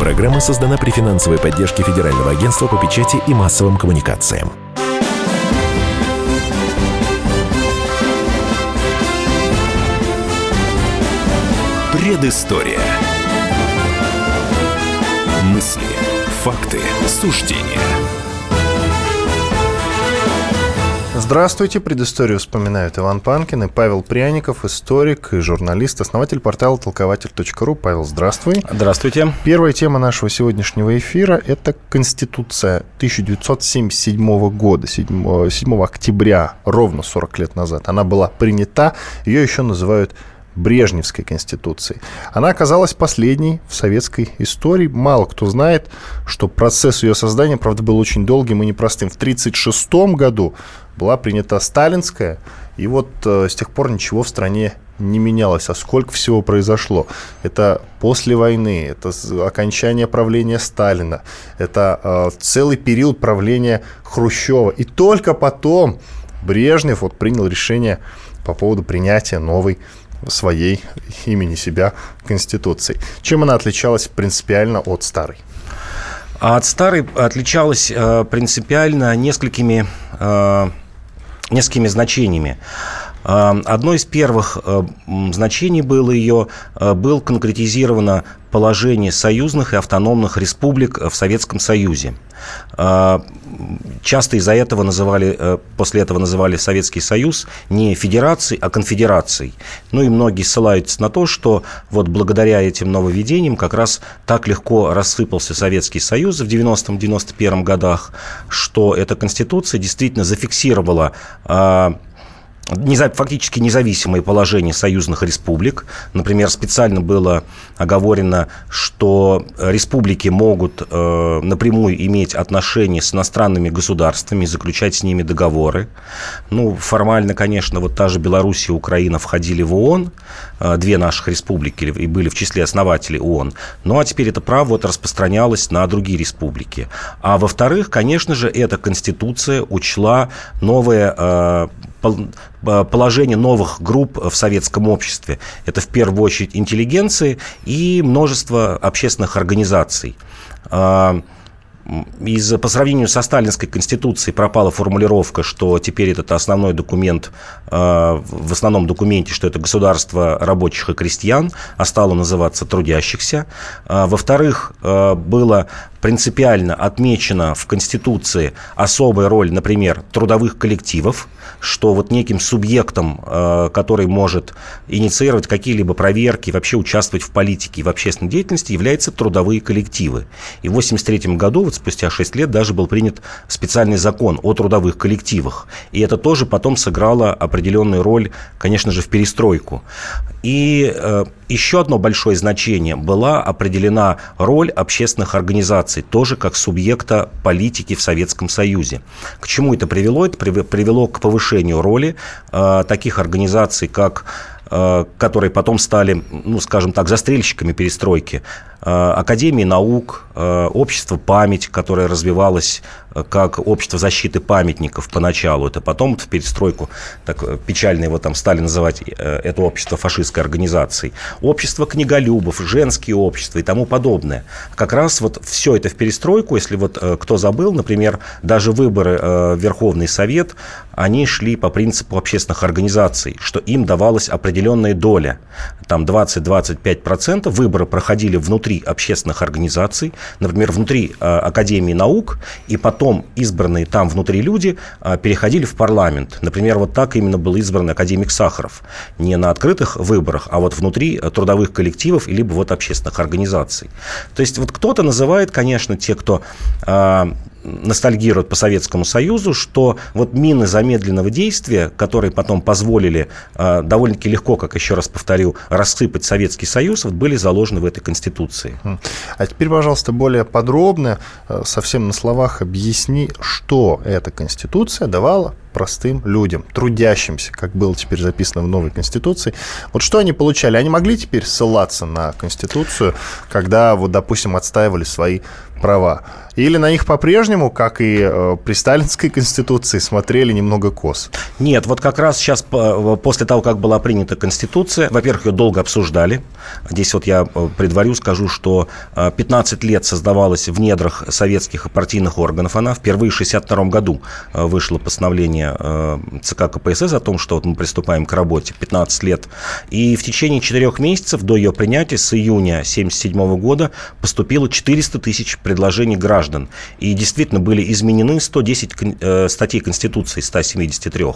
Программа создана при финансовой поддержке Федерального агентства по печати и массовым коммуникациям. Предыстория. Мысли, факты, суждения – Здравствуйте, предысторию вспоминают Иван Панкин и Павел Пряников, историк и журналист, основатель портала толкователь.ру. Павел, здравствуй. Здравствуйте. Первая тема нашего сегодняшнего эфира – это Конституция 1977 года, 7, 7 октября, ровно 40 лет назад. Она была принята, ее еще называют Брежневской Конституции. Она оказалась последней в советской истории. Мало кто знает, что процесс ее создания, правда, был очень долгим и непростым. В 1936 году была принята сталинская, и вот э, с тех пор ничего в стране не менялось. А сколько всего произошло? Это после войны, это окончание правления Сталина, это э, целый период правления Хрущева. И только потом Брежнев вот принял решение по поводу принятия новой своей имени себя Конституции. Чем она отличалась принципиально от старой? А от старой отличалась э, принципиально несколькими, э, несколькими значениями. Э, одно из первых э, значений было ее, э, было конкретизировано положение союзных и автономных республик в Советском Союзе. Часто из-за этого называли, после этого называли Советский Союз не федерацией, а конфедерацией. Ну и многие ссылаются на то, что вот благодаря этим нововведениям как раз так легко рассыпался Советский Союз в 90-91 годах, что эта конституция действительно зафиксировала фактически независимое положение союзных республик. Например, специально было оговорено, что республики могут э, напрямую иметь отношения с иностранными государствами, заключать с ними договоры. Ну, формально, конечно, вот та же Беларусь и Украина входили в ООН, э, две наших республики и были в числе основателей ООН. Ну, а теперь это право вот распространялось на другие республики. А во-вторых, конечно же, эта конституция учла новое э, положение новых групп в советском обществе. Это в первую очередь интеллигенции и множество общественных организаций. А, из, по сравнению со сталинской конституцией пропала формулировка, что теперь этот основной документ, э, в основном документе, что это государство рабочих и крестьян, а стало называться трудящихся. Э, во-вторых, э, было принципиально отмечена в Конституции особая роль, например, трудовых коллективов, что вот неким субъектом, э, который может инициировать какие-либо проверки, вообще участвовать в политике и в общественной деятельности, являются трудовые коллективы. И в 1983 году, вот спустя 6 лет, даже был принят специальный закон о трудовых коллективах. И это тоже потом сыграло определенную роль, конечно же, в перестройку. И э, еще одно большое значение была определена роль общественных организаций, тоже как субъекта политики в Советском Союзе. К чему это привело? Это привело к повышению роли э, таких организаций, как э, которые потом стали, ну, скажем так, застрельщиками перестройки. Э, Академии наук, э, общество «Память», которое развивалось э, как общество защиты памятников поначалу. Это потом в перестройку, так печально его там стали называть, это общество фашистской организацией. Общество книголюбов, женские общества и тому подобное. Как раз вот все это в перестройку, если вот кто забыл, например, даже выборы в Верховный Совет, они шли по принципу общественных организаций, что им давалась определенная доля, там 20-25%, выборы проходили внутри внутри общественных организаций, например, внутри э, Академии наук, и потом избранные там внутри люди э, переходили в парламент. Например, вот так именно был избран академик Сахаров. Не на открытых выборах, а вот внутри трудовых коллективов, либо вот общественных организаций. То есть вот кто-то называет, конечно, те, кто э, ностальгируют по Советскому Союзу, что вот мины замедленного действия, которые потом позволили э, довольно-таки легко, как еще раз повторю, рассыпать Советский Союз, вот были заложены в этой Конституции. А теперь, пожалуйста, более подробно, э, совсем на словах объясни, что эта Конституция давала простым людям, трудящимся, как было теперь записано в новой Конституции. Вот что они получали? Они могли теперь ссылаться на Конституцию, когда, вот, допустим, отстаивали свои права? Или на них по-прежнему, как и э, при сталинской конституции, смотрели немного кос? Нет, вот как раз сейчас, после того, как была принята конституция, во-первых, ее долго обсуждали. Здесь вот я э, предварю, скажу, что 15 э, лет создавалась в недрах советских и партийных органов. Она впервые в 1962 году э, вышло постановление ЦК КПСС о том, что вот мы приступаем к работе 15 лет. И в течение 4 месяцев до ее принятия, с июня 1977 года, поступило 400 тысяч предложений граждан. И действительно были изменены 110 э, статей Конституции, 173.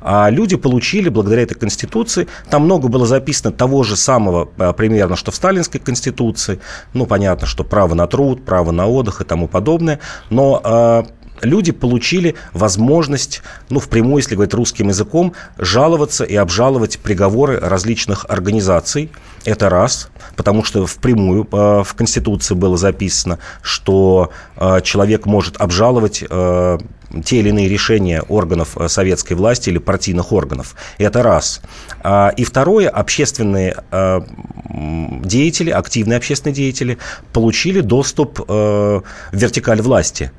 А люди получили благодаря этой Конституции, там много было записано того же самого э, примерно, что в Сталинской Конституции. Ну, понятно, что право на труд, право на отдых и тому подобное. Но э, люди получили возможность, ну, впрямую, если говорить русским языком, жаловаться и обжаловать приговоры различных организаций. Это раз, потому что впрямую э, в Конституции было записано, что э, человек может обжаловать э, те или иные решения органов советской власти или партийных органов. Это раз. А, и второе, общественные деятели, активные общественные деятели получили доступ в вертикаль власти.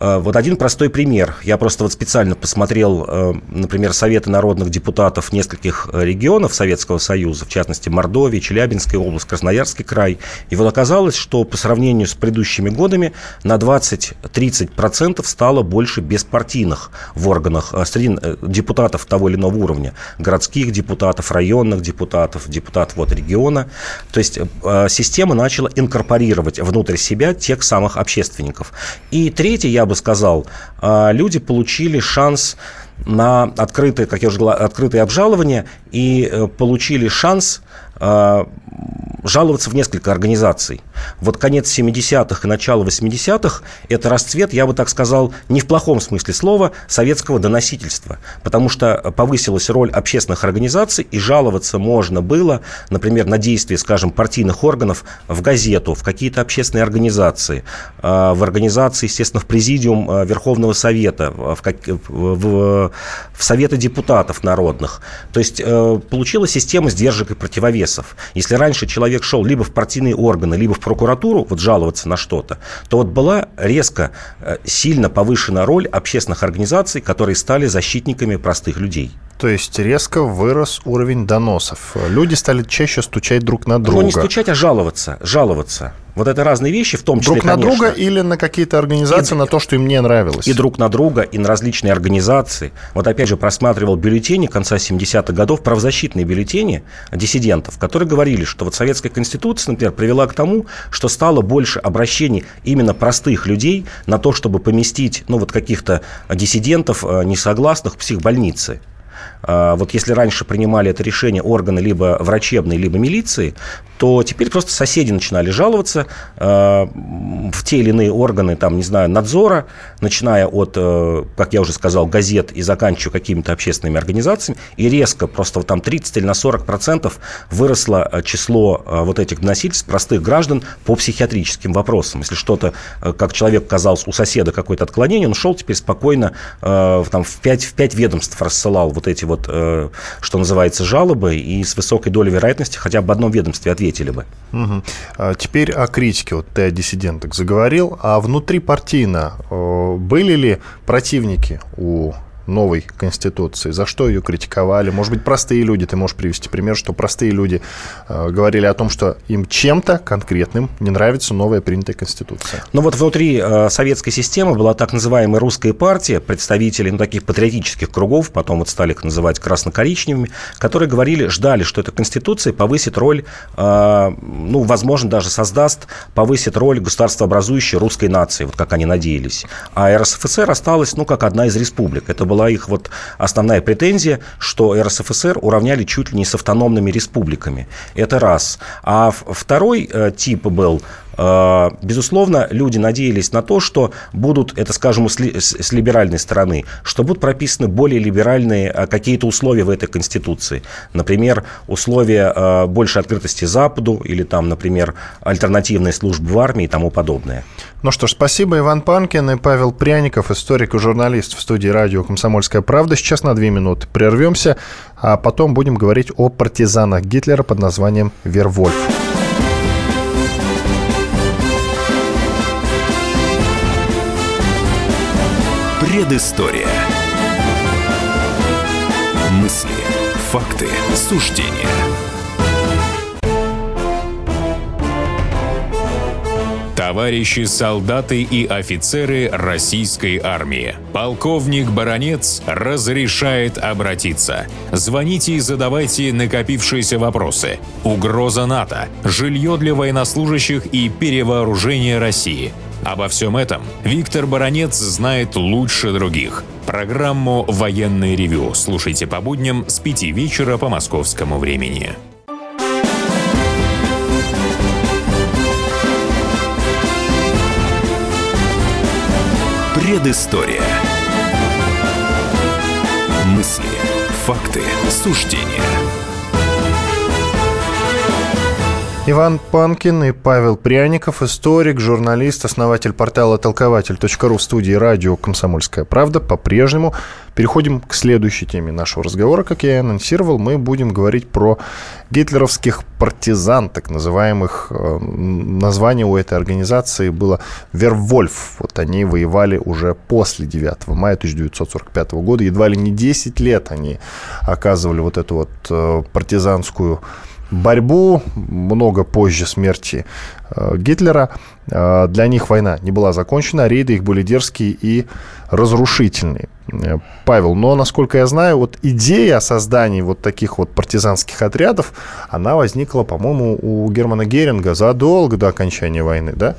Э, вот один простой пример. Я просто вот специально посмотрел, э, например, советы народных депутатов нескольких э, регионов Советского Союза, в частности, Мордовии, Челябинская область, Красноярский край. И вот оказалось, что по сравнению с предыдущими годами на 20-30% стало больше беспартийных в органах среди депутатов того или иного уровня. Городских депутатов, районных депутатов, депутатов вот региона. То есть система начала инкорпорировать внутрь себя тех самых общественников. И третье, я бы сказал, а, люди получили шанс на открытое, как я уже говорил, открытое обжалование и э, получили шанс а, жаловаться в несколько организаций. Вот конец 70-х и начало 80-х – это расцвет, я бы так сказал, не в плохом смысле слова, советского доносительства. Потому что повысилась роль общественных организаций, и жаловаться можно было, например, на действия, скажем, партийных органов в газету, в какие-то общественные организации, а, в организации, естественно, в президиум а, Верховного Совета, в, в, в Советы депутатов народных. То есть э, получилась система сдержек и противовесов. Если раньше человек шел либо в партийные органы, либо в прокуратуру вот жаловаться на что-то, то вот была резко э, сильно повышена роль общественных организаций, которые стали защитниками простых людей. То есть резко вырос уровень доносов. Люди стали чаще стучать друг на друга. Ну, не стучать, а жаловаться. Жаловаться. Вот это разные вещи, в том числе, Друг на конечно, друга или на какие-то организации, и, на то, что им не нравилось? И друг на друга, и на различные организации. Вот опять же просматривал бюллетени конца 70-х годов, правозащитные бюллетени диссидентов, которые говорили, что вот советская конституция, например, привела к тому, что стало больше обращений именно простых людей на то, чтобы поместить, ну, вот каких-то диссидентов, э, несогласных в психбольницы. А, вот если раньше принимали это решение органы либо врачебной, либо милиции, то теперь просто соседи начинали жаловаться э, в те или иные органы, там, не знаю, надзора, начиная от, э, как я уже сказал, газет и заканчивая какими-то общественными организациями, и резко, просто там 30 или на 40 процентов выросло э, число э, вот этих доносительств простых граждан по психиатрическим вопросам. Если что-то, как человек казалось, у соседа какое-то отклонение, он шел теперь спокойно там, в, 5, в 5 ведомств рассылал вот эти вот, э, что называется, жалобы, и с высокой долей вероятности хотя бы в одном ведомстве ответили бы. Угу. Теперь о критике. Вот ты о диссидентах заговорил. А внутри партийно э, были ли противники у новой Конституции? За что ее критиковали? Может быть, простые люди, ты можешь привести пример, что простые люди э, говорили о том, что им чем-то конкретным не нравится новая принятая Конституция. Ну вот внутри э, советской системы была так называемая русская партия, представители ну, таких патриотических кругов, потом вот стали их называть красно-коричневыми, которые говорили, ждали, что эта Конституция повысит роль, э, ну, возможно, даже создаст, повысит роль государствообразующей русской нации, вот как они надеялись. А РСФСР осталась, ну, как одна из республик. Это была была их вот основная претензия, что РСФСР уравняли чуть ли не с автономными республиками. Это раз. А второй э, тип был Безусловно, люди надеялись на то, что будут, это скажем, с, с либеральной стороны, что будут прописаны более либеральные э, какие-то условия в этой Конституции. Например, условия большей открытости Западу или там, например, альтернативной службы в армии и тому подобное. Ну что ж, спасибо, Иван Панкин и Павел Пряников, историк и журналист в студии радио «Комсомольская правда». Сейчас на две минуты прервемся, а потом будем говорить о партизанах Гитлера под названием «Вервольф». Предыстория. Мысли, факты, суждения – Товарищи солдаты и офицеры российской армии. Полковник Баронец разрешает обратиться. Звоните и задавайте накопившиеся вопросы. Угроза НАТО, жилье для военнослужащих и перевооружение России. Обо всем этом Виктор Баронец знает лучше других. Программу «Военный ревю» слушайте по будням с 5 вечера по московскому времени. Предыстория. Мысли, факты, суждения. Иван Панкин и Павел Пряников, историк, журналист, основатель портала толкователь.ру в студии радио «Комсомольская правда». По-прежнему переходим к следующей теме нашего разговора. Как я и анонсировал, мы будем говорить про гитлеровских партизан, так называемых. Э, название у этой организации было «Вервольф». Вот они воевали уже после 9 мая 1945 года. Едва ли не 10 лет они оказывали вот эту вот э, партизанскую борьбу, много позже смерти э, Гитлера. Э, для них война не была закончена, рейды их были дерзкие и разрушительные. Э, Павел, но, насколько я знаю, вот идея о создании вот таких вот партизанских отрядов, она возникла, по-моему, у Германа Геринга задолго до окончания войны, да?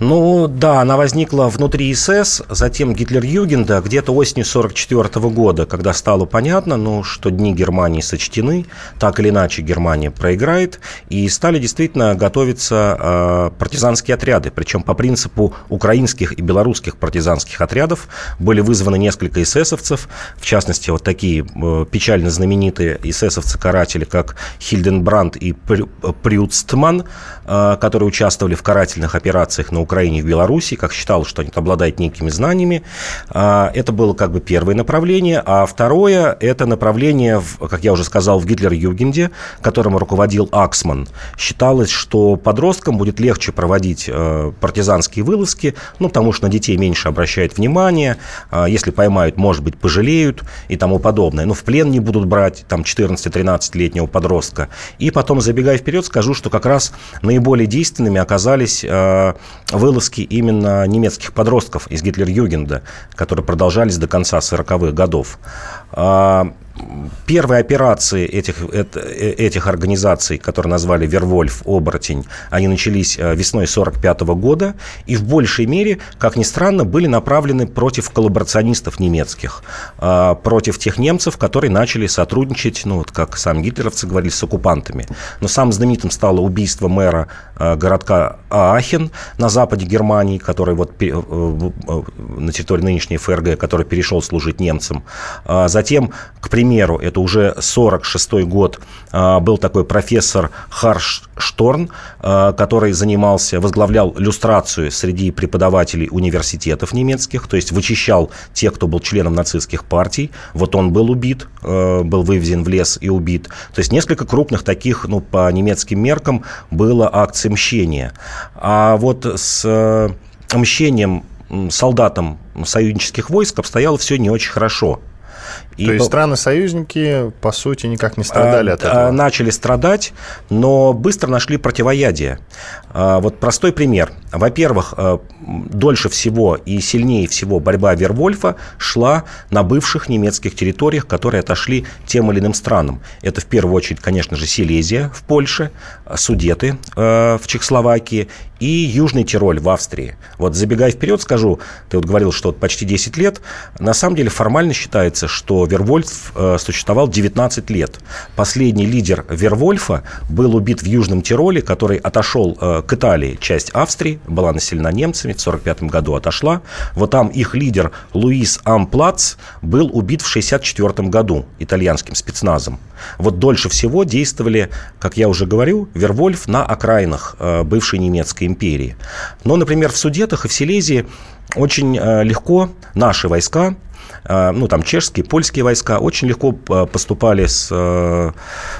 Ну да, она возникла внутри СС, затем Гитлер-Югенда где-то осенью 1944 года, когда стало понятно, ну, что дни Германии сочтены, так или иначе Германия проиграет, и стали действительно готовиться э, партизанские отряды, причем по принципу украинских и белорусских партизанских отрядов были вызваны несколько эсэсовцев, в частности, вот такие э, печально знаменитые эсэсовцы-каратели, как Хильденбранд и Прюцтман, э, которые участвовали в карательных операциях на Украине и в Беларуси, как считал, что они обладают некими знаниями. А, это было как бы первое направление. А второе – это направление, как я уже сказал, в Гитлер-Югенде, которым руководил Аксман. Считалось, что подросткам будет легче проводить э, партизанские вылазки, ну, потому что на детей меньше обращают внимание, а, если поймают, может быть, пожалеют и тому подобное. Но в плен не будут брать там 14-13-летнего подростка. И потом, забегая вперед, скажу, что как раз наиболее действенными оказались э, вылазки именно немецких подростков из Гитлер-Югенда, которые продолжались до конца 40-х годов. Первые операции этих, э, этих организаций, которые назвали Вервольф, Оборотень, они начались э, весной 1945 года и в большей мере, как ни странно, были направлены против коллаборационистов немецких, а, против тех немцев, которые начали сотрудничать, ну вот как сам гитлеровцы говорили, с оккупантами. Но самым знаменитым стало убийство мэра э, городка Аахен на западе Германии, который вот на территории нынешней ФРГ, который перешел служить немцам. А затем, к примеру, примеру, это уже 46 год, а, был такой профессор Харш Шторн, а, который занимался, возглавлял люстрацию среди преподавателей университетов немецких, то есть вычищал тех, кто был членом нацистских партий. Вот он был убит, а, был вывезен в лес и убит. То есть несколько крупных таких, ну, по немецким меркам, было акций мщения. А вот с мщением солдатам союзнических войск обстояло все не очень хорошо. И То есть страны-союзники, по сути, никак не страдали а, от этого? Начали страдать, но быстро нашли противоядие. А, вот простой пример. Во-первых, а, дольше всего и сильнее всего борьба Вервольфа шла на бывших немецких территориях, которые отошли тем или иным странам. Это в первую очередь, конечно же, Силезия в Польше, Судеты в Чехословакии и Южный Тироль в Австрии. Вот забегая вперед, скажу, ты вот говорил, что почти 10 лет, на самом деле формально считается, что Вервольф э, существовал 19 лет. Последний лидер Вервольфа был убит в Южном Тироле, который отошел э, к Италии. Часть Австрии была населена немцами, в 1945 году отошла. Вот там их лидер Луис Амплац был убит в 1964 году итальянским спецназом. Вот дольше всего действовали, как я уже говорю, Вервольф на окраинах э, бывшей немецкой империи. Но, например, в Судетах и в Силезии очень легко наши войска Э, ну, там, чешские, польские войска очень легко э, поступали с, э,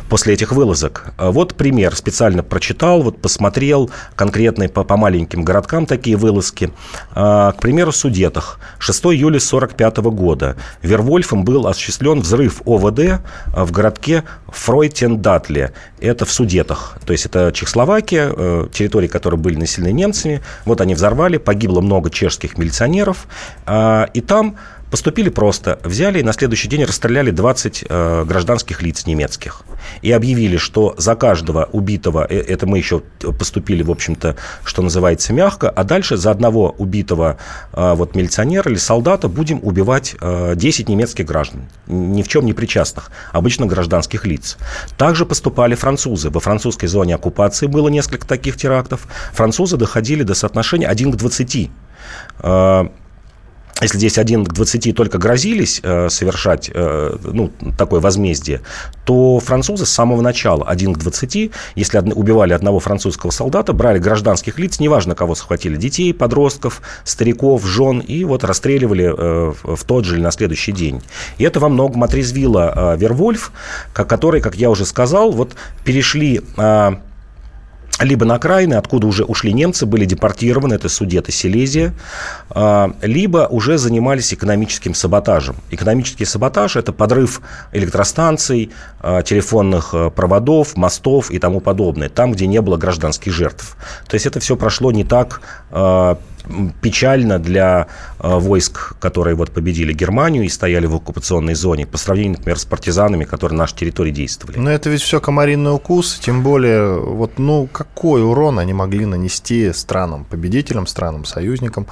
после этих вылазок. Вот пример. Специально прочитал, вот посмотрел конкретные по, по маленьким городкам такие вылазки. К примеру, в Судетах. 6 июля 1945 года Вервольфом был осуществлен взрыв ОВД в городке Фройтендатле. Это в Судетах. То есть это Чехословакия, территории, которые были населены немцами. Вот они взорвали, погибло много чешских милиционеров. И там Поступили просто. Взяли и на следующий день расстреляли 20 э, гражданских лиц немецких. И объявили, что за каждого убитого, э, это мы еще поступили, в общем-то, что называется, мягко, а дальше за одного убитого э, вот, милиционера или солдата будем убивать э, 10 немецких граждан, ни в чем не причастных, обычно гражданских лиц. Также поступали французы. Во французской зоне оккупации было несколько таких терактов. Французы доходили до соотношения 1 к 20 если здесь один к 20 только грозились э, совершать э, ну, такое возмездие, то французы с самого начала один к 20, если од, убивали одного французского солдата, брали гражданских лиц, неважно кого схватили, детей, подростков, стариков, жен, и вот расстреливали э, в тот же или на следующий день. И это во многом отрезвило э, Вервольф, который, как я уже сказал, вот перешли... Э, либо на окраины, откуда уже ушли немцы, были депортированы, это Судеты, Силезия, а, либо уже занимались экономическим саботажем. Экономический саботаж – это подрыв электростанций, а, телефонных а, проводов, мостов и тому подобное, там, где не было гражданских жертв. То есть это все прошло не так печально для э, войск, которые вот победили Германию и стояли в оккупационной зоне, по сравнению, например, с партизанами, которые на нашей территории действовали. Но это ведь все комаринный укус, тем более, вот, ну, какой урон они могли нанести странам, победителям, странам, союзникам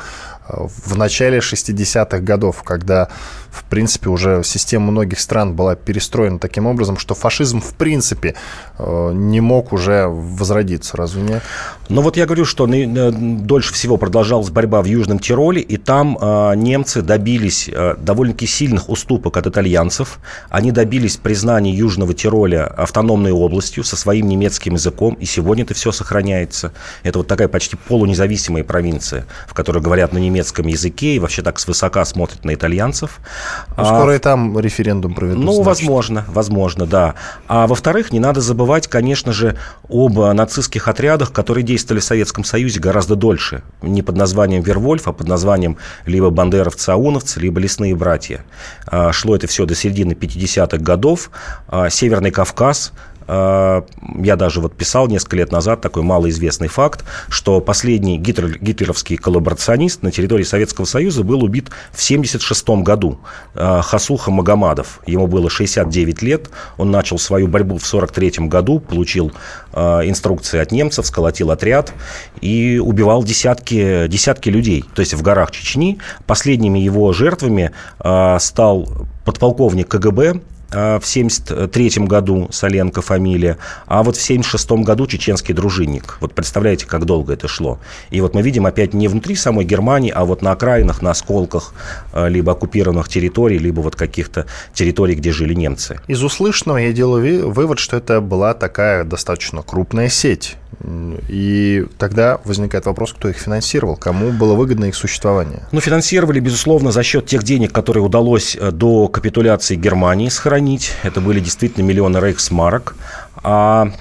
в начале 60-х годов, когда, в принципе, уже система многих стран была перестроена таким образом, что фашизм, в принципе, э, не мог уже возродиться, разве нет? Ну вот я говорю, что дольше всего продолжалась борьба в Южном Тироле, и там э, немцы добились э, довольно-таки сильных уступок от итальянцев. Они добились признания Южного Тироля автономной областью со своим немецким языком, и сегодня это все сохраняется. Это вот такая почти полунезависимая провинция, в которой говорят на немецком языке и вообще так свысока смотрят на итальянцев. Ну, скоро а, и там референдум проведут. Ну, значит. возможно, возможно, да. А во-вторых, не надо забывать, конечно же, об нацистских отрядах, которые действовали в Советском Союзе гораздо дольше. Не под названием Вервольф, а под названием либо бандеровцы-ауновцы, либо лесные братья. А, шло это все до середины 50-х годов. А, Северный Кавказ, я даже вот писал несколько лет назад такой малоизвестный факт, что последний гитлер, гитлеровский коллаборационист на территории Советского Союза был убит в 1976 году. А, Хасуха Магомадов. Ему было 69 лет. Он начал свою борьбу в 1943 году, получил а, инструкции от немцев, сколотил отряд и убивал десятки, десятки людей. То есть в горах Чечни последними его жертвами стал подполковник КГБ в 1973 году Соленко фамилия, а вот в 1976 году чеченский дружинник. Вот представляете, как долго это шло. И вот мы видим опять не внутри самой Германии, а вот на окраинах, на осколках а, либо оккупированных территорий, либо вот каких-то территорий, где жили немцы. Из услышанного я делаю вывод, что это была такая достаточно крупная сеть. И тогда возникает вопрос, кто их финансировал, кому было выгодно их существование. Ну, финансировали, безусловно, за счет тех денег, которые удалось э, до капитуляции Германии сохранить. Это были действительно миллионы рейхсмарок. А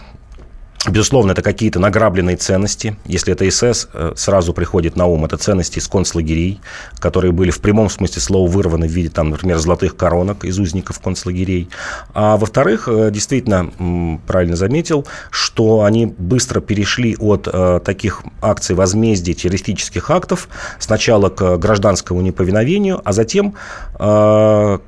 Безусловно, это какие-то награбленные ценности. Если это СС, э, сразу приходит на ум. Это ценности из концлагерей, которые были в прямом смысле слова вырваны в виде, там, например, золотых коронок из узников концлагерей. А во-вторых, э, действительно, правильно заметил, что они быстро перешли от э, таких акций возмездия террористических актов сначала к гражданскому неповиновению, а затем к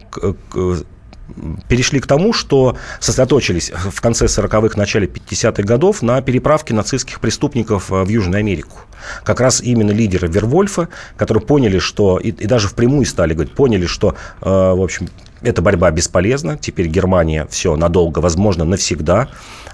перешли к тому, что сосредоточились в конце 40-х, начале 50-х годов на переправке нацистских преступников э, в Южную Америку. Как раз именно лидеры Вервольфа, которые поняли, что, и, и даже впрямую стали говорить, поняли, что, э, в общем, эта борьба бесполезна, теперь Германия все надолго, возможно, навсегда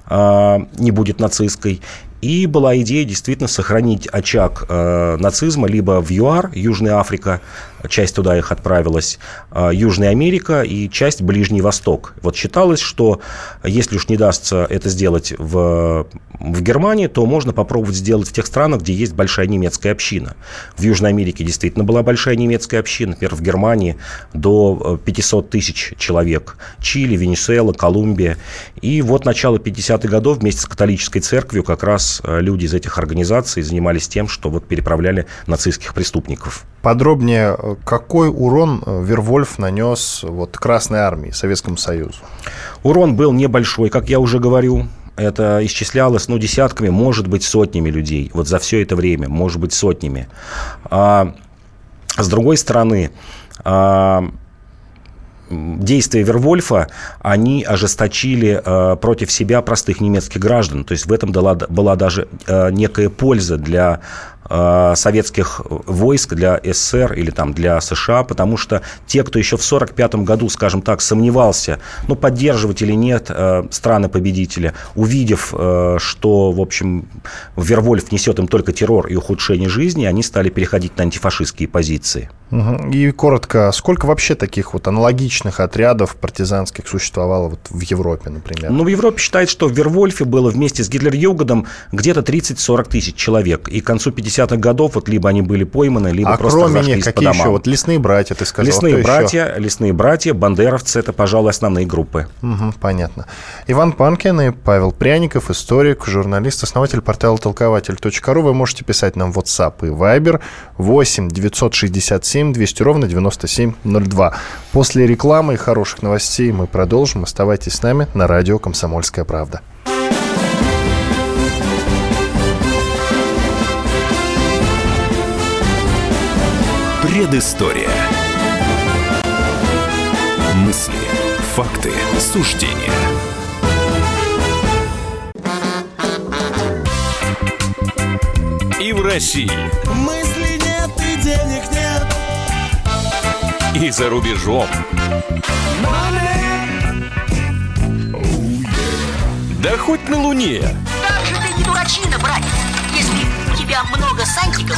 э, не будет нацистской. И была идея действительно сохранить очаг э, нацизма либо в ЮАР, Южная Африка, часть туда их отправилась, э, Южная Америка и часть Ближний Восток. Вот считалось, что если уж не дастся это сделать в, в Германии, то можно попробовать сделать в тех странах, где есть большая немецкая община. В Южной Америке действительно была большая немецкая община, например, в Германии до 500 тысяч человек, Чили, Венесуэла, Колумбия. И вот начало 50-х годов вместе с католической церковью как раз э, люди из этих организаций занимались тем, что вот переправляли нацистских преступников. Подробнее, э, какой урон э, Вервольф нанес вот Красной Армии, Советскому Союзу? Урон был небольшой, как я уже говорю. Это исчислялось, ну, десятками, может быть, сотнями людей. Вот за все это время, может быть, сотнями. А, с другой стороны, а, действия Вервольфа, они ожесточили э, против себя простых немецких граждан. То есть в этом была, была даже э, некая польза для советских войск для СССР или там для США, потому что те, кто еще в 1945 году, скажем так, сомневался, ну, поддерживать или нет э, страны-победителя, увидев, э, что, в общем, Вервольф несет им только террор и ухудшение жизни, они стали переходить на антифашистские позиции. И коротко, сколько вообще таких вот аналогичных отрядов партизанских существовало вот в Европе, например? Ну, в Европе считают, что в Вервольфе было вместе с Гитлер-Югодом где-то 30-40 тысяч человек. И к концу 50-х годов вот либо они были пойманы, либо а просто кроме них, какие еще? Вот лесные братья, ты сказал. Лесные братья, еще? лесные братья, бандеровцы – это, пожалуй, основные группы. Угу, понятно. Иван Панкин и Павел Пряников, историк, журналист, основатель портала толкователь.ру. Вы можете писать нам в WhatsApp и Viber 8 967 7 200 ровно 9702. После рекламы и хороших новостей мы продолжим. Оставайтесь с нами на радио «Комсомольская правда». Предыстория. Мысли, факты, суждения. И в России. Мысли нет и денег нет и за рубежом. Да хоть на Луне. Как же ты не дурачина, братец, если у тебя много сантиков,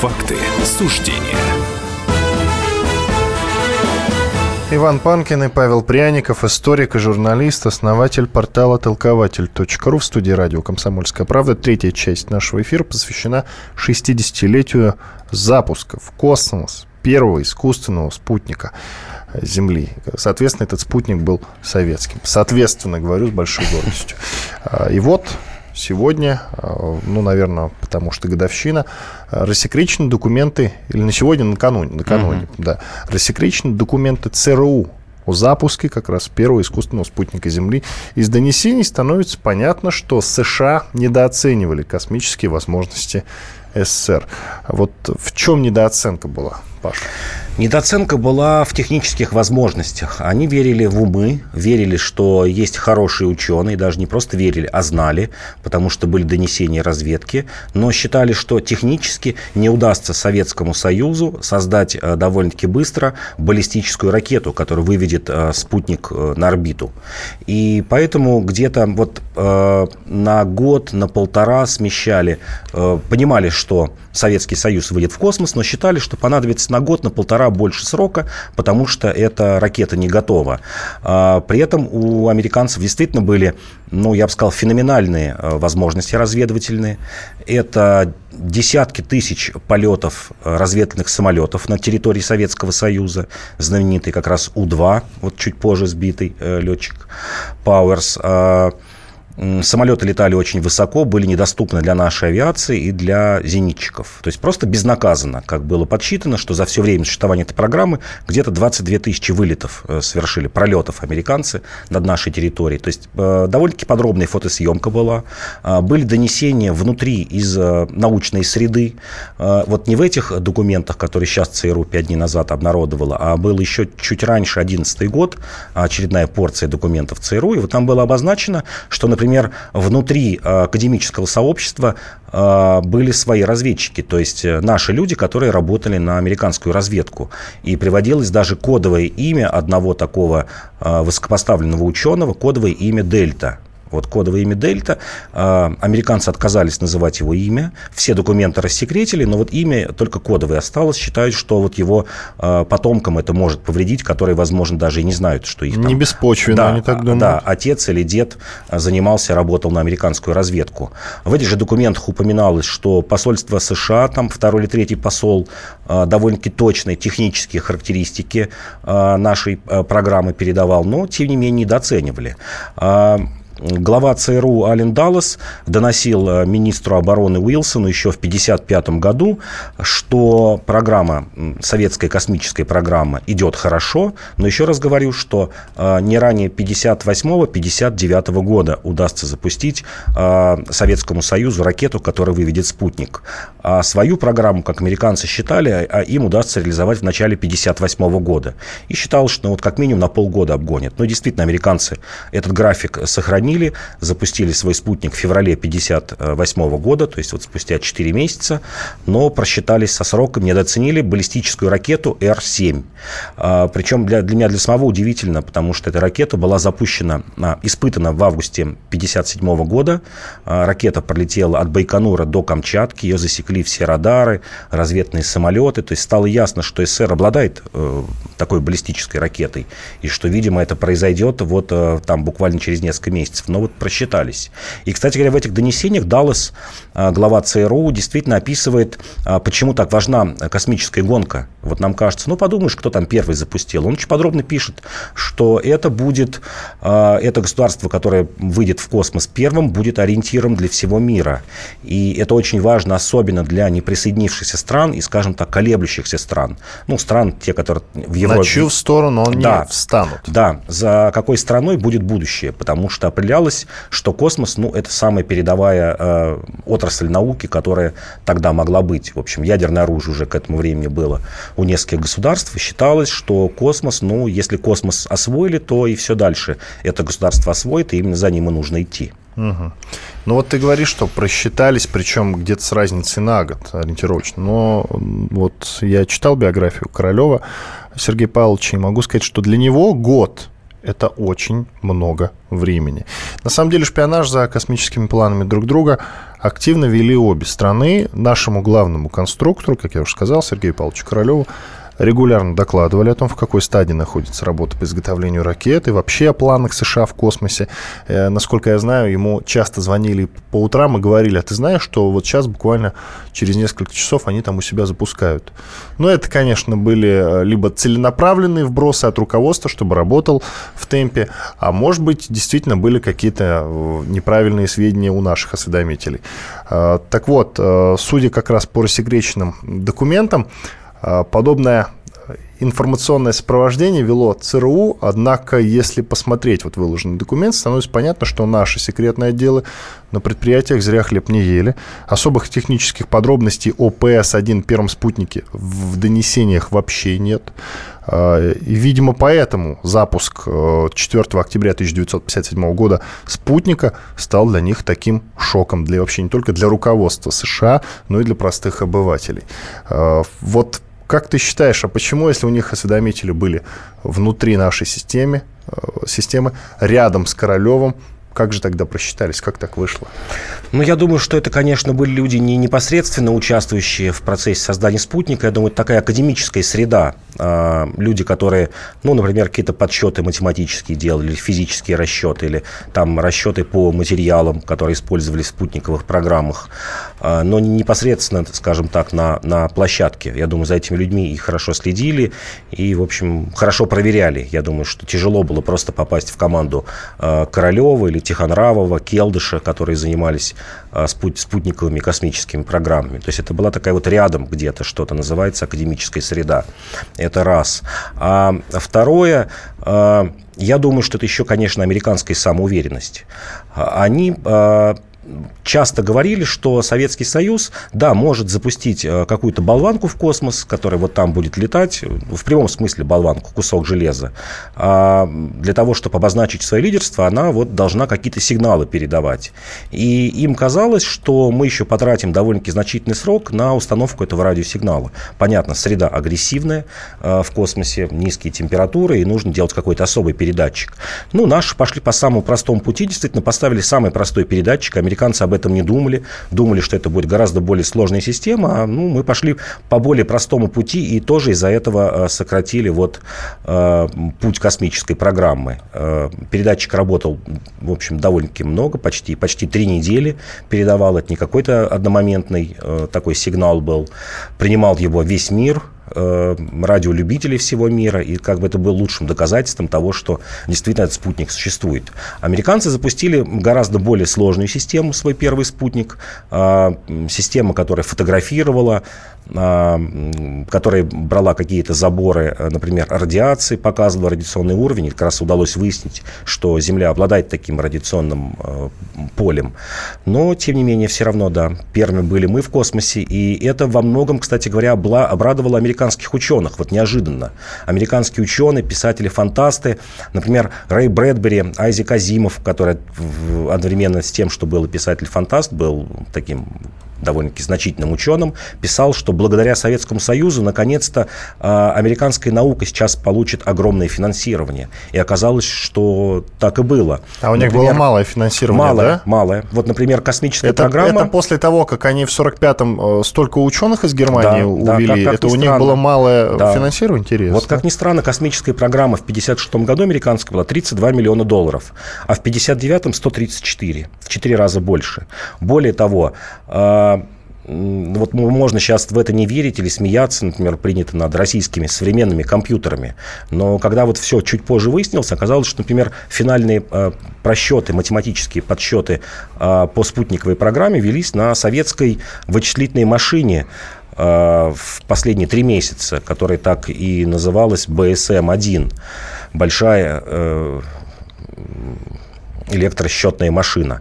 факты, суждения. Иван Панкин и Павел Пряников, историк и журналист, основатель портала толкователь.ру в студии радио «Комсомольская правда». Третья часть нашего эфира посвящена 60-летию запуска в космос первого искусственного спутника Земли. Соответственно, этот спутник был советским. Соответственно, говорю с большой гордостью. А, и вот сегодня, а, ну, наверное, потому что годовщина, а, рассекречены документы, или на сегодня, накануне, накануне, uh-huh. да, рассекречены документы ЦРУ о запуске как раз первого искусственного спутника Земли. Из донесений становится понятно, что США недооценивали космические возможности СССР. Вот в чем недооценка была, Паша? Недооценка была в технических возможностях. Они верили в умы, верили, что есть хорошие ученые, даже не просто верили, а знали, потому что были донесения разведки, но считали, что технически не удастся Советскому Союзу создать э, довольно-таки быстро баллистическую ракету, которая выведет э, спутник э, на орбиту. И поэтому где-то вот на год, на полтора смещали, понимали, что Советский Союз выйдет в космос, но считали, что понадобится на год, на полтора больше срока, потому что эта ракета не готова. А, при этом у американцев действительно были, ну, я бы сказал, феноменальные а, возможности разведывательные. Это десятки тысяч полетов а, разведывательных самолетов на территории Советского Союза, знаменитый как раз У-2, вот чуть позже сбитый э, летчик Пауэрс, самолеты летали очень высоко, были недоступны для нашей авиации и для зенитчиков. То есть просто безнаказанно, как было подсчитано, что за все время существования этой программы где-то 22 тысячи вылетов э, совершили, пролетов американцы над нашей территорией. То есть э, довольно-таки подробная фотосъемка была. А, были донесения внутри из э, научной среды. Вот не в этих документах, которые сейчас ЦРУ 5 дней назад обнародовала, а был еще чуть раньше, 2011 год, очередная порция документов ЦРУ. И вот там было обозначено, что, например, например, внутри э, академического сообщества э, были свои разведчики, то есть э, наши люди, которые работали на американскую разведку. И приводилось даже кодовое имя одного такого высокопоставленного ученого, кодовое имя Дельта. Вот кодовое имя Дельта. А, американцы отказались называть его имя. Все документы рассекретили, но вот имя только кодовое осталось. Считают, что вот его а, потомкам это может повредить, которые, возможно, даже и не знают, что их там... Не беспочвенно, да, они так думают. Да, отец или дед занимался, работал на американскую разведку. В этих же документах упоминалось, что посольство США, там второй или третий посол, а, довольно-таки точные технические характеристики нашей программы передавал, но, тем не менее, недооценивали. Глава ЦРУ Ален Даллас доносил э, министру обороны Уилсону еще в 1955 году, что программа, советская космическая программа идет хорошо, но еще раз говорю, что э, не ранее 1958-1959 года удастся запустить э, Советскому Союзу ракету, которая выведет спутник. А свою программу, как американцы считали, а им удастся реализовать в начале 1958 года. И считалось, что вот как минимум на полгода обгонят. Но действительно, американцы этот график сохранили сохранили, запустили свой спутник в феврале 1958 года, то есть вот спустя 4 месяца, но просчитались со сроком, недооценили баллистическую ракету Р-7. А, причем для, для меня для самого удивительно, потому что эта ракета была запущена, а, испытана в августе 1957 года. А, ракета пролетела от Байконура до Камчатки, ее засекли все радары, разведные самолеты, то есть стало ясно, что СССР обладает э, такой баллистической ракетой, и что, видимо, это произойдет вот э, там буквально через несколько месяцев месяцев, но вот просчитались. И, кстати говоря, в этих донесениях Даллас, а, глава ЦРУ, действительно описывает, а, почему так важна космическая гонка. Вот нам кажется, ну, подумаешь, кто там первый запустил. Он очень подробно пишет, что это будет, а, это государство, которое выйдет в космос первым, будет ориентиром для всего мира. И это очень важно, особенно для неприсоединившихся стран и, скажем так, колеблющихся стран. Ну, стран, те, которые в Европе... На чью сторону он да, не встанут. Да, за какой страной будет будущее, потому что определялось, что космос, ну, это самая передовая э, отрасль науки, которая тогда могла быть. В общем, ядерное оружие уже к этому времени было у нескольких государств. И считалось, что космос, ну, если космос освоили, то и все дальше это государство освоит, и именно за ним и нужно идти. Угу. Ну вот ты говоришь, что просчитались, причем где-то с разницей на год ориентировочно. Но вот я читал биографию Королева Сергея Павловича и могу сказать, что для него год это очень много времени. На самом деле шпионаж за космическими планами друг друга активно вели обе страны. Нашему главному конструктору, как я уже сказал, Сергею Павловичу Королеву, регулярно докладывали о том, в какой стадии находится работа по изготовлению ракет и вообще о планах США в космосе. Э, насколько я знаю, ему часто звонили по утрам и говорили, а ты знаешь, что вот сейчас буквально через несколько часов они там у себя запускают. Но это, конечно, были э, либо целенаправленные вбросы от руководства, чтобы работал в темпе, а может быть, действительно были какие-то э, неправильные сведения у наших осведомителей. Так вот, судя как раз по рассекреченным документам, подобное информационное сопровождение вело ЦРУ, однако, если посмотреть вот выложенный документ, становится понятно, что наши секретные отделы на предприятиях зря хлеб не ели. Особых технических подробностей о ПС-1 первом спутнике в донесениях вообще нет. А, и, видимо, поэтому запуск 4 э, октября 1957 года спутника стал для них таким шоком, для вообще не только для руководства США, но и для простых обывателей. А, вот как ты считаешь, а почему, если у них осведомители были внутри нашей системы, э, системы рядом с Королевым, как же тогда просчитались? Как так вышло? Ну, я думаю, что это, конечно, были люди не непосредственно участвующие в процессе создания спутника. Я думаю, это такая академическая среда. А, люди, которые, ну, например, какие-то подсчеты математические делали, физические расчеты, или там расчеты по материалам, которые использовались в спутниковых программах. А, но не непосредственно, скажем так, на, на площадке. Я думаю, за этими людьми и хорошо следили, и, в общем, хорошо проверяли. Я думаю, что тяжело было просто попасть в команду а, Королева или Тихонравова, Келдыша, которые занимались спутниковыми космическими программами. То есть это была такая вот рядом где-то что-то, называется академическая среда. Это раз. А второе, я думаю, что это еще, конечно, американская самоуверенность. Они часто говорили, что Советский Союз, да, может запустить э, какую-то болванку в космос, которая вот там будет летать, в прямом смысле болванку, кусок железа. А для того, чтобы обозначить свое лидерство, она вот должна какие-то сигналы передавать. И им казалось, что мы еще потратим довольно-таки значительный срок на установку этого радиосигнала. Понятно, среда агрессивная э, в космосе, низкие температуры, и нужно делать какой-то особый передатчик. Ну, наши пошли по самому простому пути, действительно, поставили самый простой передатчик, американцы об этом не думали, думали, что это будет гораздо более сложная система, а ну, мы пошли по более простому пути и тоже из-за этого э, сократили вот э, путь космической программы. Э, передатчик работал, в общем, довольно-таки много, почти, почти три недели передавал, это не какой-то одномоментный такой сигнал был, принимал его весь мир, Э, радиолюбителей всего мира, и как бы это было лучшим доказательством того, что действительно этот спутник существует. Американцы запустили гораздо более сложную систему, свой первый спутник, э, система, которая фотографировала, а, которая брала какие-то заборы, э, например, радиации, показывала радиационный уровень, и как раз удалось выяснить, что Земля обладает таким радиационным э, полем. Но, тем не менее, все равно, да, первыми были мы в космосе, и это во многом, кстати говоря, обрадовало американских ученых, вот неожиданно. Американские ученые, писатели, фантасты, например, Рэй Брэдбери, Айзек Азимов, который одновременно с тем, что был писатель-фантаст, был таким довольно-таки значительным ученым, писал, что благодаря Советскому Союзу наконец-то э, американская наука сейчас получит огромное финансирование. И оказалось, что так и было. А у них например, было малое финансирование, малое, да? Малое. Вот, например, космическая это, программа... Это после того, как они в 45-м э, столько ученых из Германии да, увели, да, как, как это у них было малое да. финансирование? Интересно. Вот как ни странно, космическая программа в 56 году американская была 32 миллиона долларов, а в 59-м 134, в 4 раза больше. Более того, э, вот можно сейчас в это не верить или смеяться, например, принято над российскими современными компьютерами. Но когда вот все чуть позже выяснилось, оказалось, что, например, финальные э, просчеты, математические подсчеты э, по спутниковой программе велись на советской вычислительной машине, э, в последние три месяца, которая так и называлась БСМ-1. Большая э, электросчетная машина.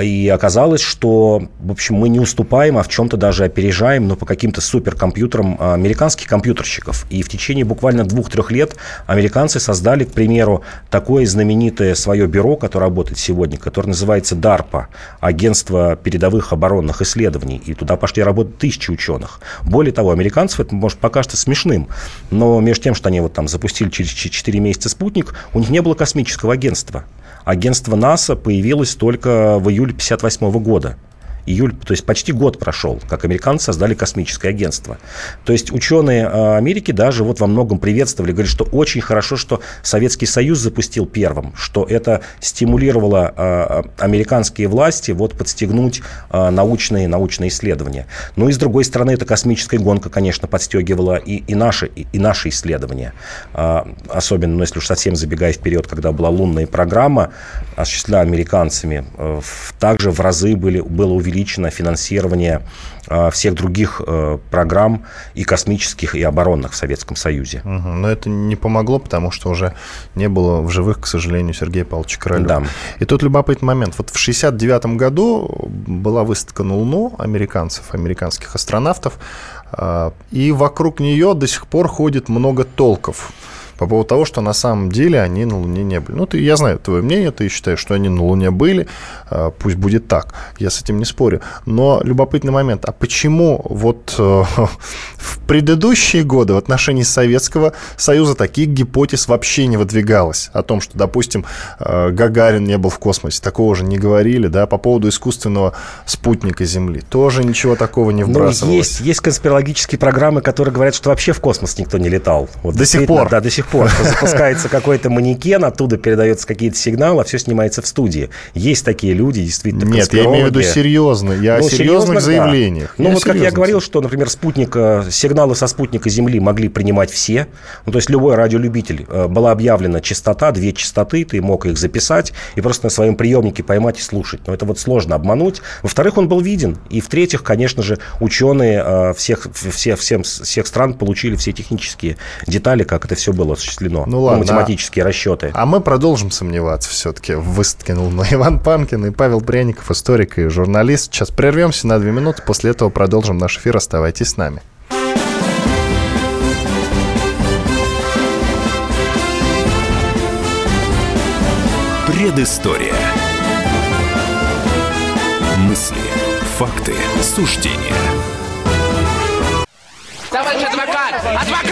И оказалось, что, в общем, мы не уступаем, а в чем-то даже опережаем, но по каким-то суперкомпьютерам а, американских компьютерщиков. И в течение буквально двух-трех лет американцы создали, к примеру, такое знаменитое свое бюро, которое работает сегодня, которое называется DARPA, Агентство передовых оборонных исследований. И туда пошли работать тысячи ученых. Более того, американцев это может покажется смешным, но между тем, что они вот там запустили через 4 месяца спутник, у них не было космического агентства. Агентство НАСА появилось только в июле 1958 года июль, то есть почти год прошел, как американцы создали космическое агентство. То есть ученые а, Америки даже вот во многом приветствовали, говорят, что очень хорошо, что Советский Союз запустил первым, что это стимулировало а, американские власти вот подстегнуть а, научные, научные исследования. Ну и с другой стороны, эта космическая гонка, конечно, подстегивала и, и, наши, и, наши исследования. Особенно, ну, если уж совсем забегая вперед, когда была лунная программа, осуществляемая американцами, э, также в разы были, было увеличено увеличено финансирование а, всех других э, программ и космических, и оборонных в Советском Союзе. Угу, но это не помогло, потому что уже не было в живых, к сожалению, Сергея Павловича Королева. Да. И тут любопытный момент. Вот в 1969 году была выставка на Луну американцев, американских астронавтов, а, и вокруг нее до сих пор ходит много толков по поводу того, что на самом деле они на Луне не были. Ну, ты, я знаю твое мнение, ты считаешь, что они на Луне были, а, пусть будет так, я с этим не спорю. Но любопытный момент, а почему вот э, в предыдущие годы в отношении Советского Союза таких гипотез вообще не выдвигалось? О том, что, допустим, э, Гагарин не был в космосе, такого же не говорили, да, по поводу искусственного спутника Земли. Тоже ничего такого не ну, вбрасывалось. Ну, есть, есть конспирологические программы, которые говорят, что вообще в космос никто не летал. Вот до сих пор? Да, до сих пор, что запускается какой-то манекен, оттуда передается какие-то сигналы, а все снимается в студии. Есть такие люди, действительно, Нет, я имею в виду серьезно. Я ну, о серьезных заявлениях. Ну, я вот как я говорил, что, например, спутника, сигналы со спутника Земли могли принимать все. Ну, то есть любой радиолюбитель. Э, была объявлена частота, две частоты, ты мог их записать и просто на своем приемнике поймать и слушать. Но это вот сложно обмануть. Во-вторых, он был виден. И в-третьих, конечно же, ученые э, всех, всех, всем, всех стран получили все технические детали, как это все было осуществлено. Ну, ладно, математические а, расчеты. А мы продолжим сомневаться все-таки. Выскинул на Иван Панкин и Павел Пряников, историк и журналист. Сейчас прервемся на две минуты, после этого продолжим наш эфир. Оставайтесь с нами. Предыстория. Мысли, факты, суждения. Товарищ адвокат! Адвокат!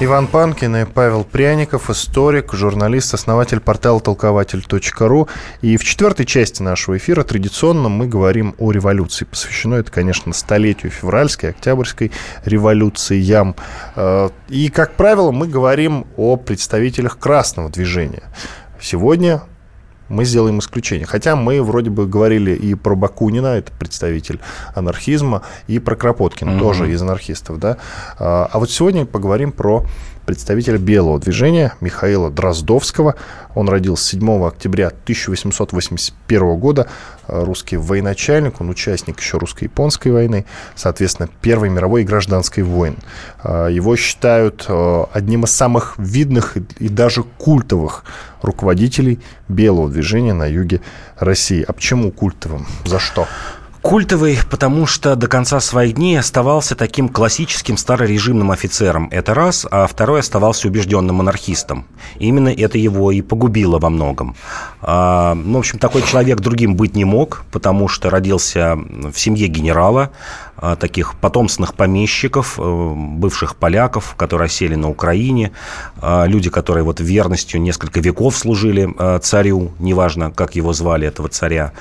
Иван Панкин и Павел Пряников, историк, журналист, основатель портала толкователь.ру. И в четвертой части нашего эфира традиционно мы говорим о революции. Посвящено это, конечно, столетию февральской, октябрьской революциям. Э, и, как правило, мы говорим о представителях красного движения. Сегодня мы сделаем исключение. Хотя мы вроде бы говорили и про Бакунина, это представитель анархизма, и про Кропоткина, mm-hmm. тоже из анархистов. Да? А, а вот сегодня поговорим про представителя белого движения Михаила Дроздовского. Он родился 7 октября 1881 года. Русский военачальник, он участник еще русско-японской войны, соответственно, Первой мировой и гражданской войн. А, его считают а, одним из самых видных и даже культовых руководителей белого движения на юге России. А почему культовым? За что? Культовый, потому что до конца своих дней оставался таким классическим старорежимным офицером. Это раз. А второй оставался убежденным монархистом. Именно это его и погубило во многом. А, ну, в общем, такой человек другим быть не мог, потому что родился в семье генерала, таких потомственных помещиков, э, бывших поляков, которые осели на Украине, а, люди, которые вот верностью несколько веков служили а, царю, неважно, как его звали, этого царя.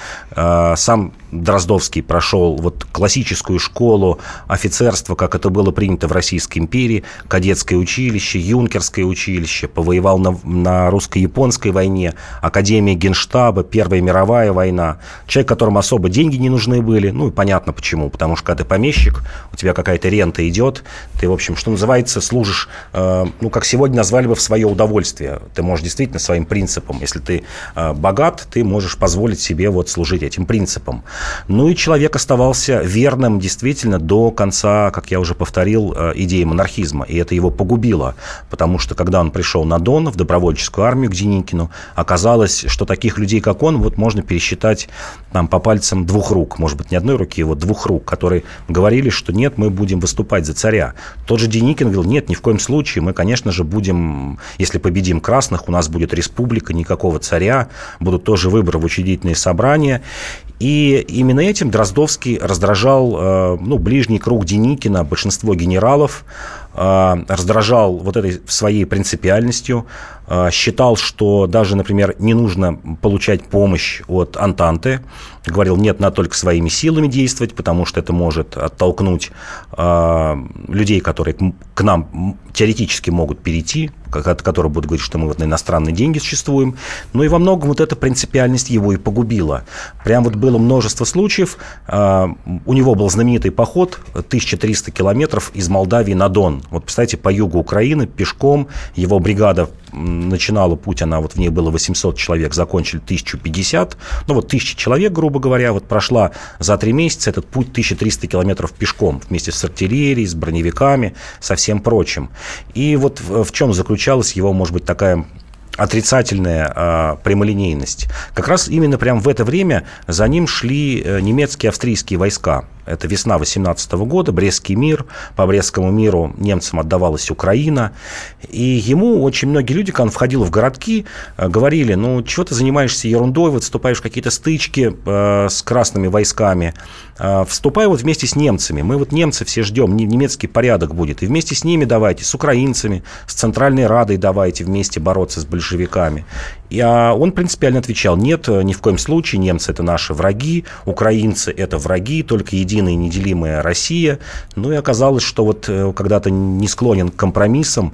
Сам Дроздовский прошел вот классическую школу офицерства, как это было принято в Российской империи, кадетское училище, юнкерское училище, повоевал на, на русско-японской войне, Академия Генштаба, Первая мировая война. Человек, которому особо деньги не нужны были, ну и понятно почему, потому что когда ты помещик, у тебя какая-то рента идет, ты, в общем, что называется, служишь, э, ну, как сегодня назвали бы, в свое удовольствие. Ты можешь действительно своим принципам, если ты э, богат, ты можешь позволить себе вот служить этим принципам. Ну и человек оставался верным действительно до конца, как я уже повторил, э, идеи монархизма, и это его погубило, потому что когда он пришел на Дон, в добровольческую армию к Деникину, оказалось, что таких людей, как он, вот можно пересчитать там, по пальцам двух рук, может быть, не одной руки, вот двух рук, которые говорили, что нет, мы будем выступать за царя. Тот же Деникин говорил, нет, ни в коем случае, мы, конечно же, будем, если победим красных, у нас будет республика, никакого царя, будут тоже выборы в учредительные собрания. И именно этим Дроздовский раздражал э, ну, ближний круг Деникина, большинство генералов, э, раздражал вот этой своей принципиальностью, считал, что даже, например, не нужно получать помощь от Антанты, говорил, нет, надо только своими силами действовать, потому что это может оттолкнуть людей, которые к нам теоретически могут перейти, которые будут говорить, что мы вот на иностранные деньги существуем. Но и во многом вот эта принципиальность его и погубила. Прям вот было множество случаев. А, у него был знаменитый поход 1300 километров из Молдавии на Дон. Вот, представьте, по югу Украины пешком его бригада начинала путь, она вот в ней было 800 человек, закончили 1050. Ну вот 1000 человек, грубо говоря, вот прошла за три месяца этот путь 1300 километров пешком вместе с артиллерией, с броневиками, со всем прочим. И вот в, в чем заключалась его, может быть, такая отрицательная а, прямолинейность. Как раз именно прямо в это время за ним шли э, немецкие австрийские войска. Это весна 18 года, Брестский мир. По Брестскому миру немцам отдавалась Украина. И ему очень многие люди, когда он входил в городки, э, говорили, ну, чего ты занимаешься ерундой, вот вступаешь в какие-то стычки э, с красными войсками. Э, вступай вот вместе с немцами. Мы вот немцы все ждем, немецкий порядок будет. И вместе с ними давайте, с украинцами, с Центральной Радой давайте вместе бороться с большевиками. И а он принципиально отвечал, нет, ни в коем случае, немцы это наши враги, украинцы это враги, только единая неделимая Россия. Ну и оказалось, что вот э, когда-то не склонен к компромиссам,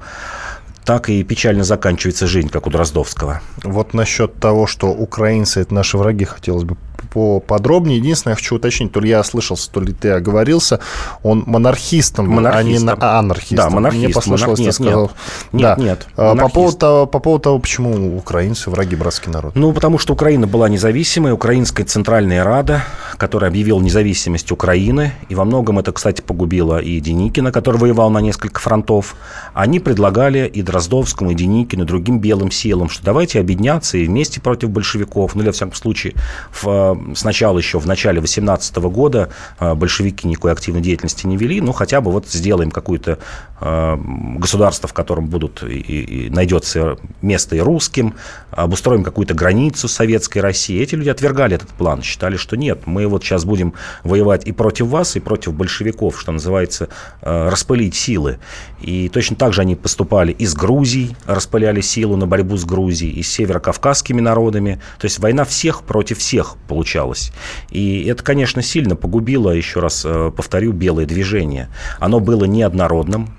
так и печально заканчивается жизнь, как у Дроздовского. Вот насчет того, что украинцы это наши враги, хотелось бы поподробнее. Единственное, я хочу уточнить, то ли я ослышался, то ли ты оговорился, он монархистом, монархистом. а не анархистом. Да, монархист. Мне послышалось, монарх... ты сказал. Нет, да. нет. А, по поводу, того, по поводу того, почему украинцы враги братский народ. Ну, потому что Украина была независимой, Украинская Центральная Рада, которая объявила независимость Украины, и во многом это, кстати, погубило и Деникина, который воевал на несколько фронтов, они предлагали и Дроздовскому, и Деникину, и другим белым силам, что давайте объединяться и вместе против большевиков, ну или, во всяком случае, в сначала еще в начале 18 года э, большевики никакой активной деятельности не вели, но хотя бы вот сделаем какое-то э, государство, в котором будут и, и найдется место и русским, обустроим какую-то границу советской России. Эти люди отвергали этот план, считали, что нет, мы вот сейчас будем воевать и против вас, и против большевиков, что называется, э, распылить силы. И точно так же они поступали и с Грузией, распыляли силу на борьбу с Грузией, и с северокавказскими народами. То есть война всех против всех получалась. И это, конечно, сильно погубило, еще раз э, повторю, белое движение. Оно было неоднородным,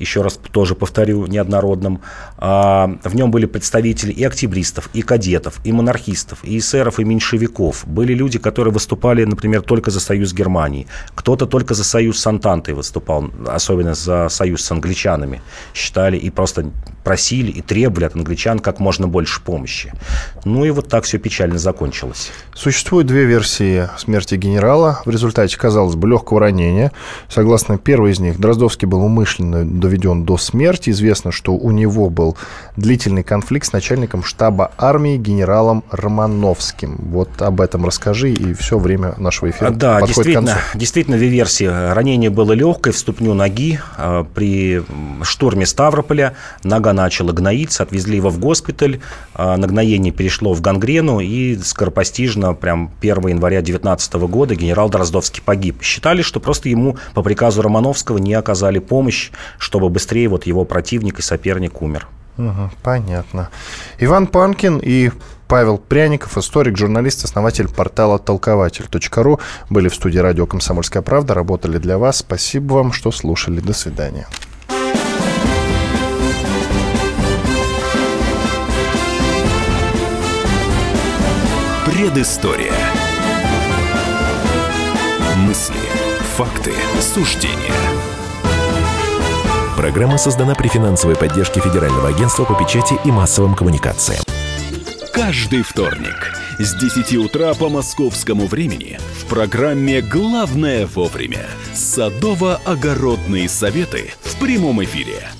еще раз тоже повторю, неоднородным. А, в нем были представители и октябристов, и кадетов, и монархистов, и эсеров, и меньшевиков. Были люди, которые выступали, например, только за союз Германии. Кто-то только за союз с Антантой выступал, особенно за союз с англичанами. Считали и просто просили и требовали от англичан как можно больше помощи. Ну и вот так все печально закончилось. Существует две версии смерти генерала. В результате, казалось бы, легкого ранения. Согласно первой из них, Дроздовский был умышленно доведен до смерти. Известно, что у него был длительный конфликт с начальником штаба армии генералом Романовским. Вот об этом расскажи, и все время нашего эфира Да, действительно, действительно, две версии. Ранение было легкое в ступню ноги а, при штурме Ставрополя. Нога начала гноиться, отвезли его в госпиталь. А, нагноение перешло в гангрену, и скоропостижно, прям 1 января 2019 года, генерал Дроздовский погиб. Считали, что просто ему по приказу Романовского не оказали помощь, чтобы быстрее вот его противник и соперник умер. Угу, понятно. Иван Панкин и Павел Пряников, историк, журналист, основатель портала толкователь.ру, были в студии радио «Комсомольская правда», работали для вас. Спасибо вам, что слушали. До свидания. Предыстория. Мысли, факты, суждения. Программа создана при финансовой поддержке Федерального агентства по печати и массовым коммуникациям. Каждый вторник с 10 утра по московскому времени в программе «Главное вовремя» садово-огородные советы в прямом эфире –